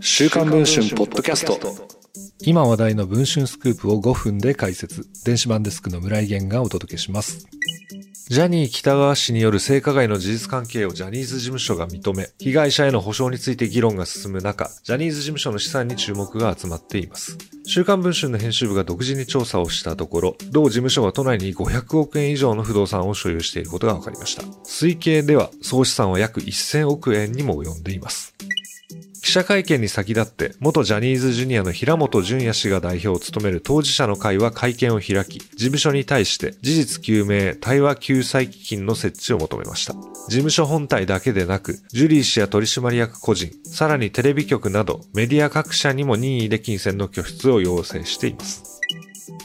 週刊文春ポッドキャスト今話題の文春スクープを5分で解説電子版デスクの村井源がお届けしますジャニー北川氏による性加害の事実関係をジャニーズ事務所が認め、被害者への補償について議論が進む中、ジャニーズ事務所の資産に注目が集まっています。週刊文春の編集部が独自に調査をしたところ、同事務所が都内に500億円以上の不動産を所有していることが分かりました。推計では総資産は約1000億円にも及んでいます。記者会見に先立って、元ジャニーズジュニアの平本淳也氏が代表を務める当事者の会は会見を開き、事務所に対して事実究明、対話救済基金の設置を求めました。事務所本体だけでなく、ジュリー氏や取締役個人、さらにテレビ局などメディア各社にも任意で金銭の拠出を要請しています。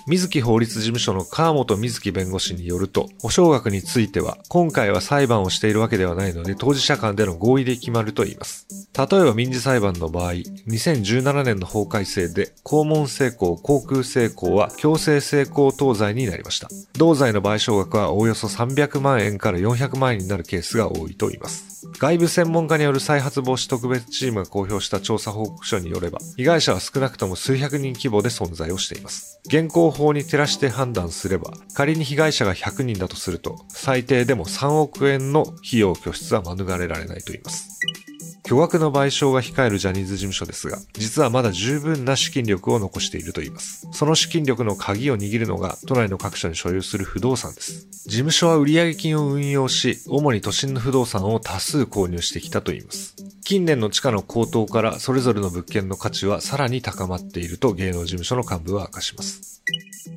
水木法律事務所の川本水木弁護士によると、保証額については、今回は裁判をしているわけではないので、当事者間での合意で決まると言います。例えば民事裁判の場合、2017年の法改正で、肛門性交、航空性交は強制性交等罪になりました。同罪の賠償額はおよそ300万円から400万円になるケースが多いと言います。外部専門家による再発防止特別チームが公表した調査報告書によれば、被害者は少なくとも数百人規模で存在をしています。現行法に照らして判断すれば、仮に被害者が100人だとすると、最低でも3億円の費用拠出は免れられないと言います。巨額の賠償が控えるジャニーズ事務所ですが、実はまだ十分な資金力を残していると言います。その資金力の鍵を握るのが、都内の各所に所有する不動産です。事務所は売上金を運用し、主に都心の不動産を多数購入してきたと言います。近年の地価の高騰から、それぞれの物件の価値はさらに高まっていると芸能事務所の幹部は明かします。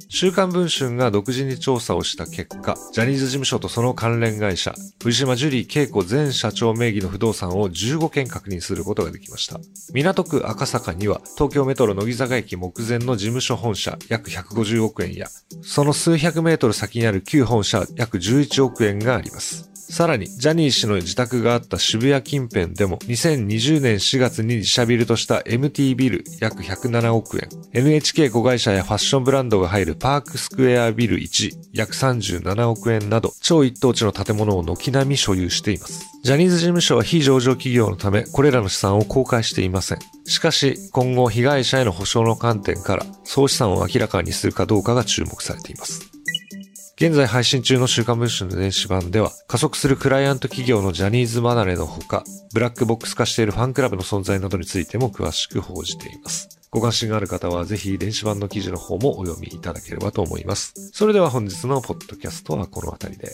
週刊文春が独自に調査をした結果、ジャニーズ事務所とその関連会社、藤島ジュリー恵子前社長名義の不動産を15件確認することができました。港区赤坂には、東京メトロ乃木坂駅目前の事務所本社約150億円や、その数百メートル先にある旧本社約11億円があります。さらに、ジャニー氏の自宅があった渋谷近辺でも、2020年4月に自社ビルとした MT ビル約107億円、NHK 子会社やファッションブランドが入るパークスクエアビル1約37億円など、超一等地の建物を軒並み所有しています。ジャニーズ事務所は非上場企業のため、これらの資産を公開していません。しかし、今後被害者への保証の観点から、総資産を明らかにするかどうかが注目されています。現在配信中の週刊文春の電子版では、加速するクライアント企業のジャニーズ離れのほか、ブラックボックス化しているファンクラブの存在などについても詳しく報じています。ご関心がある方はぜひ電子版の記事の方もお読みいただければと思います。それでは本日のポッドキャストはこの辺りで。